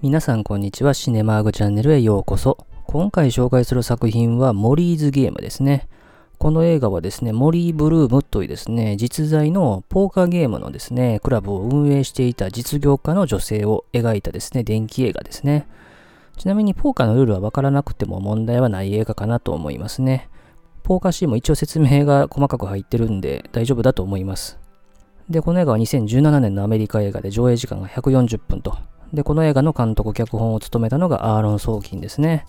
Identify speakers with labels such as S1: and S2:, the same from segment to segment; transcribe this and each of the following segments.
S1: 皆さんこんにちは。シネマーグチャンネルへようこそ。今回紹介する作品はモリーズゲームですね。この映画はですね、モリー・ブルームというですね、実在のポーカーゲームのですね、クラブを運営していた実業家の女性を描いたですね、電気映画ですね。ちなみにポーカーのルールはわからなくても問題はない映画かなと思いますね。ポーカーシーンも一応説明が細かく入ってるんで大丈夫だと思います。で、この映画は2017年のアメリカ映画で上映時間が140分と。で、この映画の監督、脚本を務めたのがアーロン・ソーキンですね。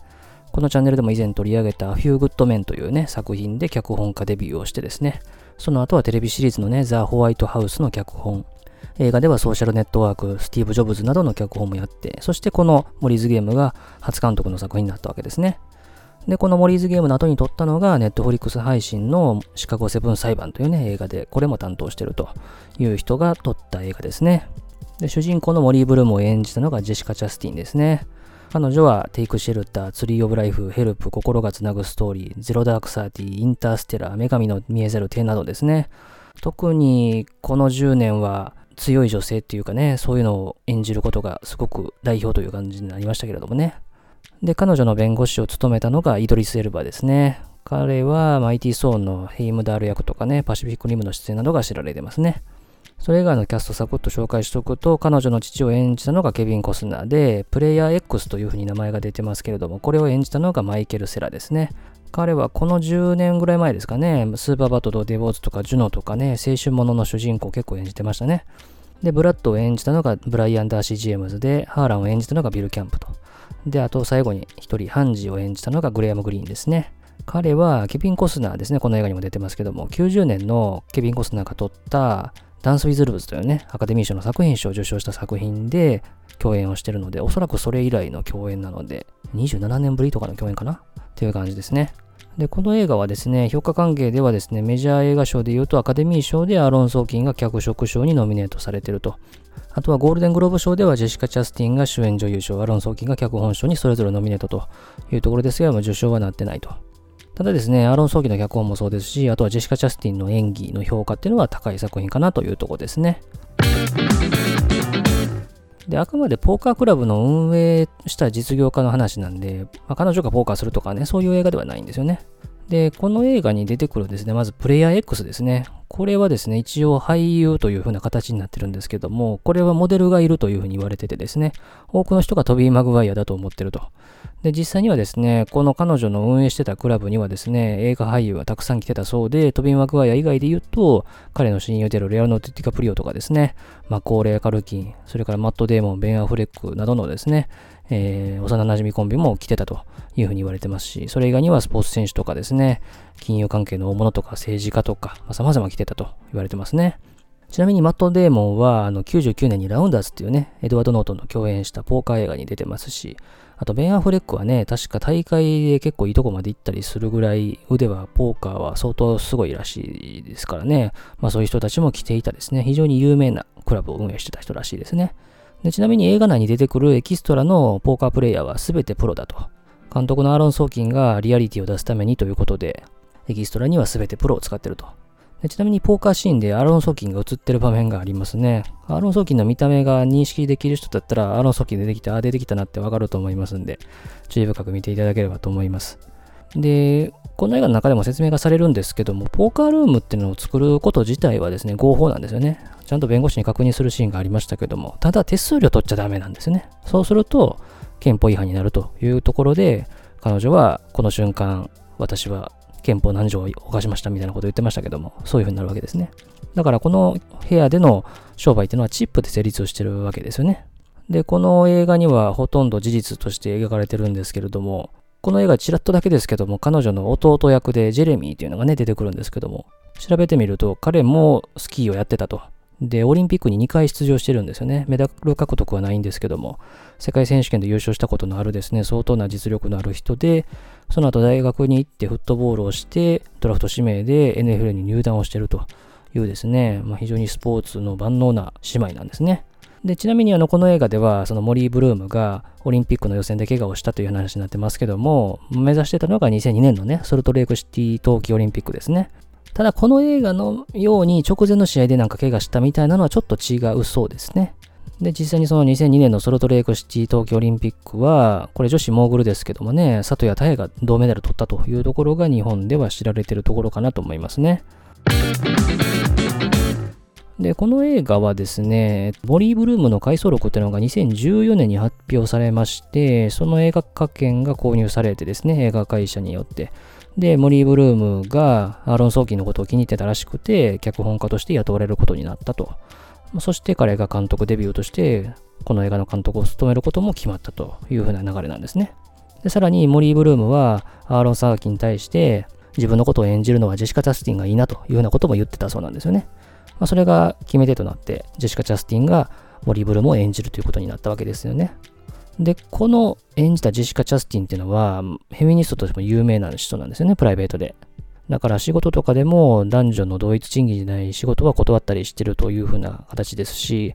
S1: このチャンネルでも以前取り上げた Few Good Men というね、作品で脚本家デビューをしてですね、その後はテレビシリーズのね、ザ・ホワイトハウスの脚本、映画ではソーシャルネットワーク、スティーブ・ジョブズなどの脚本もやって、そしてこのモリーズゲームが初監督の作品になったわけですね。で、このモリーズゲームの後に撮ったのが、ネットフリックス配信のシカゴセブン裁判というね、映画で、これも担当してるという人が撮った映画ですね。で、主人公のモリー・ブルームを演じたのがジェシカ・チャステインですね。彼女はテイクシェルター、ツリー・オブ・ライフ、ヘルプ、心がつなぐストーリー、ゼロ・ダーク・サーティ、インターステラー、女神の見えざる手などですね。特にこの10年は強い女性っていうかね、そういうのを演じることがすごく代表という感じになりましたけれどもね。で、彼女の弁護士を務めたのがイドリス・エルバですね。彼はマイティ・ソーのヘイムダール役とかね、パシフィック・リムの出演などが知られてますね。それ以外のキャストサクッと紹介しておくと、彼女の父を演じたのがケビン・コスナーで、プレイヤー X という風に名前が出てますけれども、これを演じたのがマイケル・セラですね。彼はこの10年ぐらい前ですかね、スーパーバッド、童貞ウォーズとかジュノとかね、青春ものの主人公結構演じてましたね。で、ブラッドを演じたのがブライアン・ダーシー・ジェームズで、ハーランを演じたのがビル・キャンプと。で、あと最後に一人、判事を演じたのがグレアム・グリーンですね。彼はケビン・コスナーですね、この映画にも出てますけども、90年のケビン・コスナーが撮ったダンス・ウィズ・ルーズというね、アカデミー賞の作品賞を受賞した作品で共演をしてるので、おそらくそれ以来の共演なので、27年ぶりとかの共演かな？っていう感じですね。で、この映画はですね、評価関係ではですね、メジャー映画賞で言うとアカデミー賞でアロン・ソーキンが脚色賞にノミネートされてると。あとはゴールデングローブ賞ではジェシカ・チャスティンが主演女優賞、アロン・ソーキンが脚本賞にそれぞれノミネートというところですが、受賞はなってないと。ただですね、アーロン・ソーキの脚本もそうですし、あとはジェシカ・チャスティンの演技の評価っていうのは高い作品かなというとこですね。で、あくまでポーカークラブの運営した実業家の話なんで、まあ、彼女がポーカーするとかね、そういう映画ではないんですよね。で、この映画に出てくるですね、まずプレイヤー X ですね。これはですね、一応俳優という風な形になってるんですけども、これはモデルがいるという風に言われててですね、多くの人がトビー・マグワイアだと思ってると。で、実際にはですね、この彼女の運営してたクラブにはですね、映画俳優がたくさん来てたそうで、トビン・マクワイア以外で言うと、彼の親友であるレアルノ・ティカプリオとかですね、まあ、高齢カルキン、それからマット・デーモン、ベン・アフレックなどのですね、えー、幼馴染コンビも来てたというふうに言われてますし、それ以外にはスポーツ選手とかですね、金融関係の大物とか政治家とか、まあ、様々来てたと言われてますね。ちなみにマット・デーモンはあの99年にラウンダーズっていうね、エドワード・ノートンの共演したポーカー映画に出てますし、あとベン・アフレックはね、確か大会で結構いいとこまで行ったりするぐらい腕はポーカーは相当すごいらしいですからね、まあそういう人たちも来ていたですね、非常に有名なクラブを運営してた人らしいですね。でちなみに映画内に出てくるエキストラのポーカープレイヤーは全てプロだと。監督のアーロン・ソーキンがリアリティを出すためにということで、エキストラには全てプロを使ってると。ちなみにポーカーシーンでアロン・ソーキンが映ってる場面がありますね。アロン・ソーキンの見た目が認識できる人だったら、アロン・ソーキン出てきた、あ、出てきたなってわかると思いますんで、注意深く見ていただければと思います。で、この映画の中でも説明がされるんですけども、ポーカールームっていうのを作ること自体はですね、合法なんですよね。ちゃんと弁護士に確認するシーンがありましたけども、ただ手数料取っちゃダメなんですね。そうすると、憲法違反になるというところで、彼女はこの瞬間、私は憲法何条を犯しましたみたいなことを言ってましたけども、そういう風になるわけですね。だからこの部屋での商売っていうのはチップで成立をしてるわけですよね。で、この映画にはほとんど事実として描かれてるんですけれども、この映画ちらっとだけですけども、彼女の弟役でジェレミーっていうのがね、出てくるんですけども、調べてみると彼もスキーをやってたと。で、オリンピックに2回出場してるんですよね。メダル獲得はないんですけども、世界選手権で優勝したことのあるですね、相当な実力のある人で、その後大学に行ってフットボールをして、ドラフト指名で NFL に入団をしてるというですね、まあ、非常にスポーツの万能な姉妹なんですね。で、ちなみにあの、この映画では、そのモリー・ブルームがオリンピックの予選で怪我をしたという話になってますけども、目指してたのが2002年のね、ソルトレイクシティ冬季オリンピックですね。ただこの映画のように直前の試合でなんか怪我したみたいなのはちょっと違うそうですね。で、実際にその2002年のソルトレイクシティ東京オリンピックは、これ女子モーグルですけどもね、里谷太が銅メダル取ったというところが日本では知られているところかなと思いますね。で、この映画はですね、ボリー・ブルームの回想録っていうのが2014年に発表されまして、その映画化権が購入されてですね、映画会社によって。で、モリー・ブルームがアーロン・ソーキーのことを気に入ってたらしくて、脚本家として雇われることになったと。そして彼が監督デビューとして、この映画の監督を務めることも決まったというふうな流れなんですね。で、さらにモリー・ブルームはアーロン・サーキーに対して、自分のことを演じるのはジェシカ・タスティンがいいなというようなことも言ってたそうなんですよね。まあ、それが決め手となって、ジェシカ・チャスティンがモリブルムを演じるということになったわけですよね。で、この演じたジェシカ・チャスティンっていうのは、フェミニストとしても有名な人なんですよね、プライベートで。だから仕事とかでも男女の同一賃金じゃない仕事は断ったりしてるというふうな形ですし、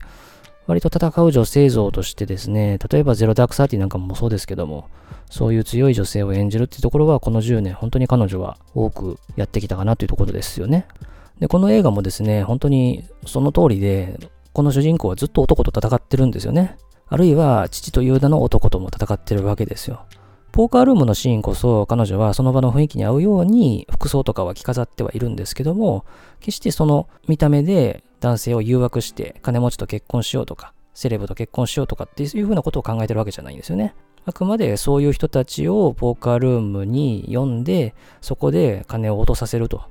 S1: 割と戦う女性像としてですね、例えばゼロダークサーティなんかもそうですけども、そういう強い女性を演じるってところはこの10年本当に彼女は多くやってきたかなというところですよね。で、この映画もですね、本当にその通りで、この主人公はずっと男と戦ってるんですよね。あるいは父という名の男とも戦ってるわけですよ。ポーカールームのシーンこそ彼女はその場の雰囲気に合うように服装とかは着飾ってはいるんですけども、決してその見た目で男性を誘惑して金持ちと結婚しようとか、セレブと結婚しようとかっていうふうなことを考えてるわけじゃないんですよね。あくまでそういう人たちをポーカールームに呼んで、そこで金を落とさせると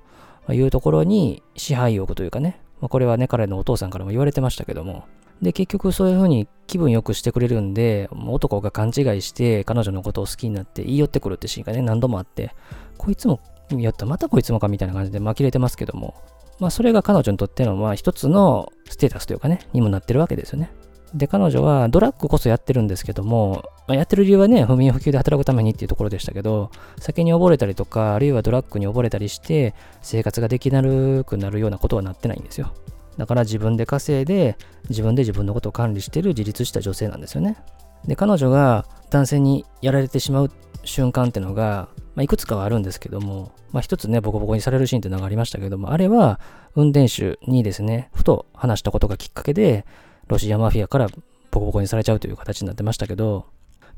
S1: いうところに支配欲というかね、まあ、これはね、彼のお父さんからも言われてましたけども、で、結局そういう風に気分良くしてくれるんで、男が勘違いして彼女のことを好きになって言い寄ってくるってシーンがね、何度もあって、こいつも、やった、またこいつもかみたいな感じで紛れてますけども、まあそれが彼女にとっての、まあ一つのステータスというかね、にもなってるわけですよね。で、彼女はドラッグこそやってるんですけども、まあ、やってる理由はね、不眠不休で働くためにっていうところでしたけど、酒に溺れたりとか、あるいはドラッグに溺れたりして、生活ができなくなるようなことはなってないんですよ。だから自分で稼いで、自分で自分のことを管理してる自立した女性なんですよね。で、彼女が男性にやられてしまう瞬間ってのが、まあ、いくつかはあるんですけども、まあ、一つね、ボコボコにされるシーンってのがありましたけども、あれは運転手にですね、ふと話したことがきっかけで、ロシアマフィアからボコボコにされちゃうという形になってましたけど、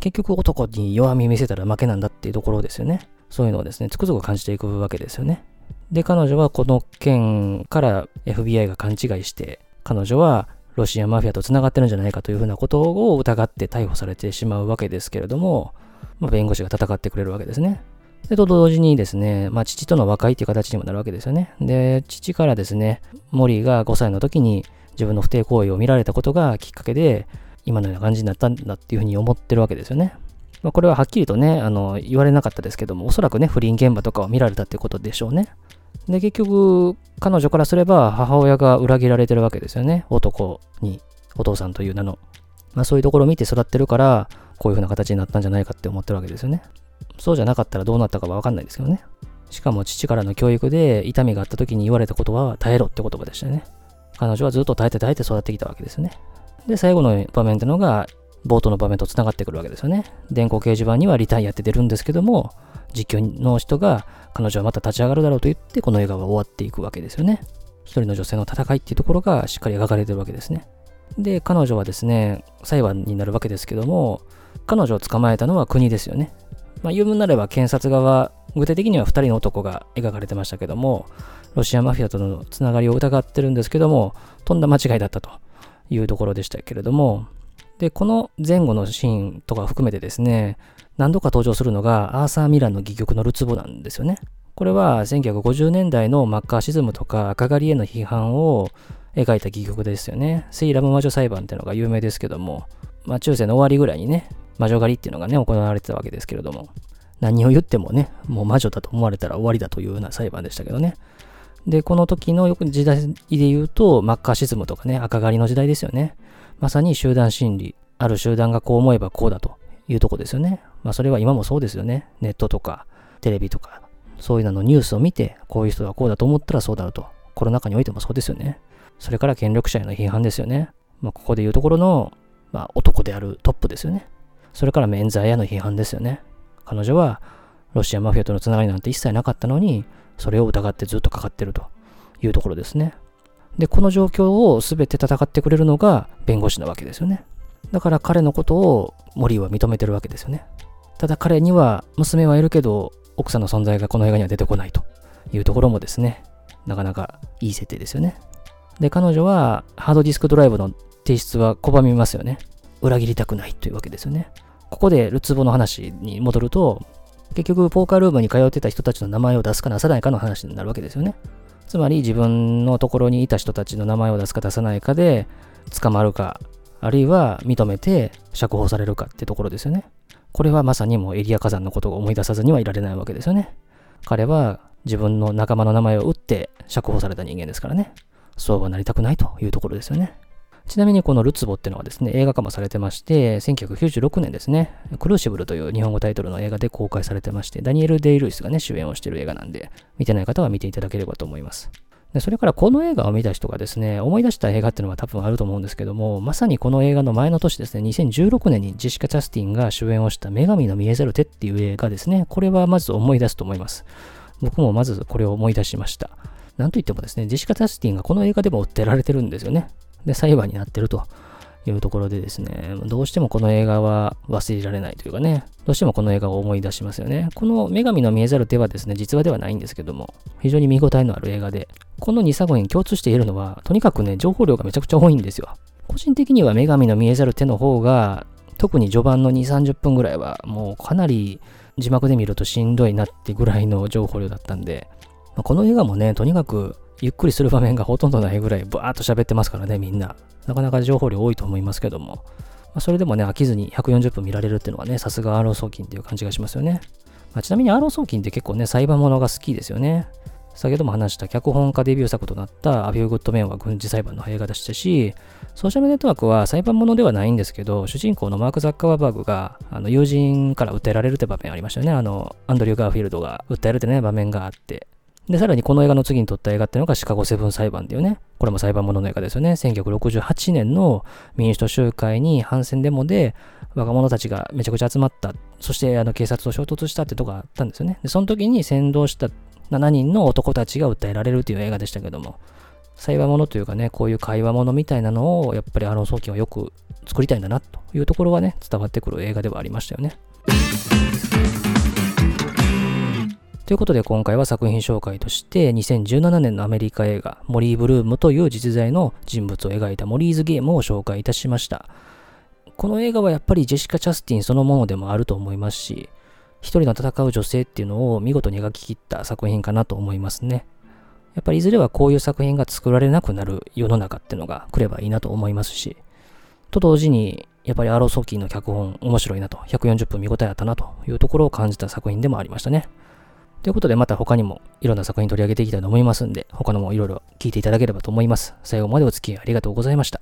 S1: 結局男に弱み見せたら負けなんだっていうところですよね。そういうのをですね、つくづく感じていくわけですよね。で、彼女はこの件から FBI が勘違いして、彼女はロシアマフィアと繋がってるんじゃないかというふうなことを疑って逮捕されてしまうわけですけれども、まあ、弁護士が戦ってくれるわけですね。で、と同時にですね、まあ、父との和解っていう形にもなるわけですよね。で、父からですね、モリーが5歳の時に自分の不貞行為を見られたことがきっかけで、今のような感じになったんだっていうふうに思ってるわけですよね。まあ、これははっきりとね、あの、言われなかったですけども、おそらくね、不倫現場とかを見られたってことでしょうね。で、結局、彼女からすれば母親が裏切られてるわけですよね。男に、お父さんという名の。まあそういうところを見て育ってるから、こういう風な形になったんじゃないかって思ってるわけですよね。そうじゃなかったらどうなったかはわかんないですけどね。しかも父からの教育で痛みがあった時に言われたことは耐えろって言葉でしたよね。彼女はずっと耐えて耐えて育ってきたわけですよね。で、最後の場面っていうのが、冒頭の場面と繋がってくるわけですよね。電光掲示板にはリタイアって出るんですけども、実況の人が彼女はまた立ち上がるだろうと言ってこの映画は終わっていくわけですよね。一人の女性の戦いっていうところがしっかり描かれてるわけですね。で、彼女はですね、裁判になるわけですけども、彼女を捕まえたのは国ですよね。まあ、言うなれば検察側、具体的には2人の男が描かれてましたけども、ロシアマフィアとのつながりを疑ってるんですけども、とんだ間違いだったというところでしたけれども、で、この前後のシーンとか含めてですね、何度か登場するのがアーサー・ミランの戯曲のルツボなんですよね。これは1950年代のマッカーシズムとか赤狩りへの批判を描いた戯曲ですよね。セイラム魔女裁判っていうのが有名ですけども、まあ中世の終わりぐらいにね、魔女狩りっていうのがね、行われてたわけですけれども、何を言ってもね、もう魔女だと思われたら終わりだというような裁判でしたけどね。で、この時のよく時代で言うと、マッカーシズムとかね、赤狩りの時代ですよね。まさに集団心理。ある集団がこう思えばこうだというとこですよね。まあそれは今もそうですよね。ネットとか、テレビとか、そういうののニュースを見て、こういう人がこうだと思ったらそうだろうと。コロナ禍においてもそうですよね。それから権力者への批判ですよね。まあここで言うところの、まあ男であるトップですよね。それから免罪への批判ですよね。彼女はロシアマフィアとのつながりなんて一切なかったのに、それを疑ってずっとかかってるというところですね。で、この状況を全て戦ってくれるのが弁護士なわけですよね。だから彼のことを森は認めてるわけですよね。ただ彼には娘はいるけど、奥さんの存在がこの映画には出てこないというところもですね、なかなかいい設定ですよね。で、彼女はハードディスクドライブの提出は拒みますよね。裏切りたくないというわけですよね。ここでルツボの話に戻ると、結局ポーカールームに通ってた人たちの名前を出すか出さないかの話になるわけですよね。つまり自分のところにいた人たちの名前を出すか出さないかで捕まるか、あるいは認めて釈放されるかってところですよね。これはまさにもうエリア火山のことを思い出さずにはいられないわけですよね。彼は自分の仲間の名前を打って釈放された人間ですからね。そうはなりたくないというところですよね。ちなみにこのルツボっていうのはですね、映画化もされてまして、1996年ですね、クルーシブルという日本語タイトルの映画で公開されてまして、ダニエル・デイ・ルイスがね、主演をしている映画なんで、見てない方は見ていただければと思います。でそれからこの映画を見た人がですね、思い出した映画っていうのは多分あると思うんですけども、まさにこの映画の前の年ですね、2016年にジェシカ・チャスティンが主演をした女神の見えざる手っていう映画ですね、これはまず思い出すと思います。僕もまずこれを思い出しました。なんといってもですね、ジェシカ・チャスティンがこの映画でも訴えられてるんですよね。で、裁判になってると。いうところでですね、どうしてもこの映画は忘れられないというかね、どうしてもこの映画を思い出しますよね。この女神の見えざる手はですね、実話ではないんですけども、非常に見応えのある映画で、この2作品共通しているのは、とにかくね、情報量がめちゃくちゃ多いんですよ。個人的には女神の見えざる手の方が、特に序盤の2、30分ぐらいは、もうかなり字幕で見るとしんどいなってぐらいの情報量だったんで、この映画もね、とにかくゆっくりする場面がほとんどないぐらいバーっと喋ってますからね、みんな。なかなか情報量多いと思いますけども。まあ、それでもね、飽きずに140分見られるっていうのはね、さすがアーロンソーキンっていう感じがしますよね。まあ、ちなみにアーロンソーキンって結構ね、裁判物が好きですよね。先ほども話した脚本家デビュー作となった A Few Good Men は軍事裁判の映画でしたし、ソーシャルネットワークは裁判物ではないんですけど、主人公のマーク・ザッカーバーグがあの友人から訴えられるって場面ありましたよね。あの、アンドリュー・ガーフィールドが訴えるってね、場面があって。で、さらにこの映画の次に撮った映画っていうのがシカゴセブン裁判っていうね、これも裁判物のの映画ですよね。1968年の民主党集会に反戦デモで若者たちがめちゃくちゃ集まった。そしてあの警察と衝突したってとこがあったんですよね。で、その時に先導した7人の男たちが訴えられるという映画でしたけども、裁判物というかね、こういう会話物みたいなのをやっぱりアロン・ソーキンはよく作りたいんだなというところはね、伝わってくる映画ではありましたよね。ということで今回は作品紹介として2017年のアメリカ映画モリー・ブルームという実在の人物を描いたモリーズゲームを紹介いたしました。この映画はやっぱりジェシカ・チャスティンそのものでもあると思いますし、一人の戦う女性っていうのを見事に描き切った作品かなと思いますね。やっぱりいずれはこういう作品が作られなくなる世の中っていうのが来ればいいなと思いますし、と同時に、やっぱりアロソーキーの脚本面白いなと、140分見応えあったなというところを感じた作品でもありましたね。ということでまた他にもいろんな作品取り上げていきたいと思いますんで、他のもいろいろ聞いていただければと思います。最後までお付き合いありがとうございました。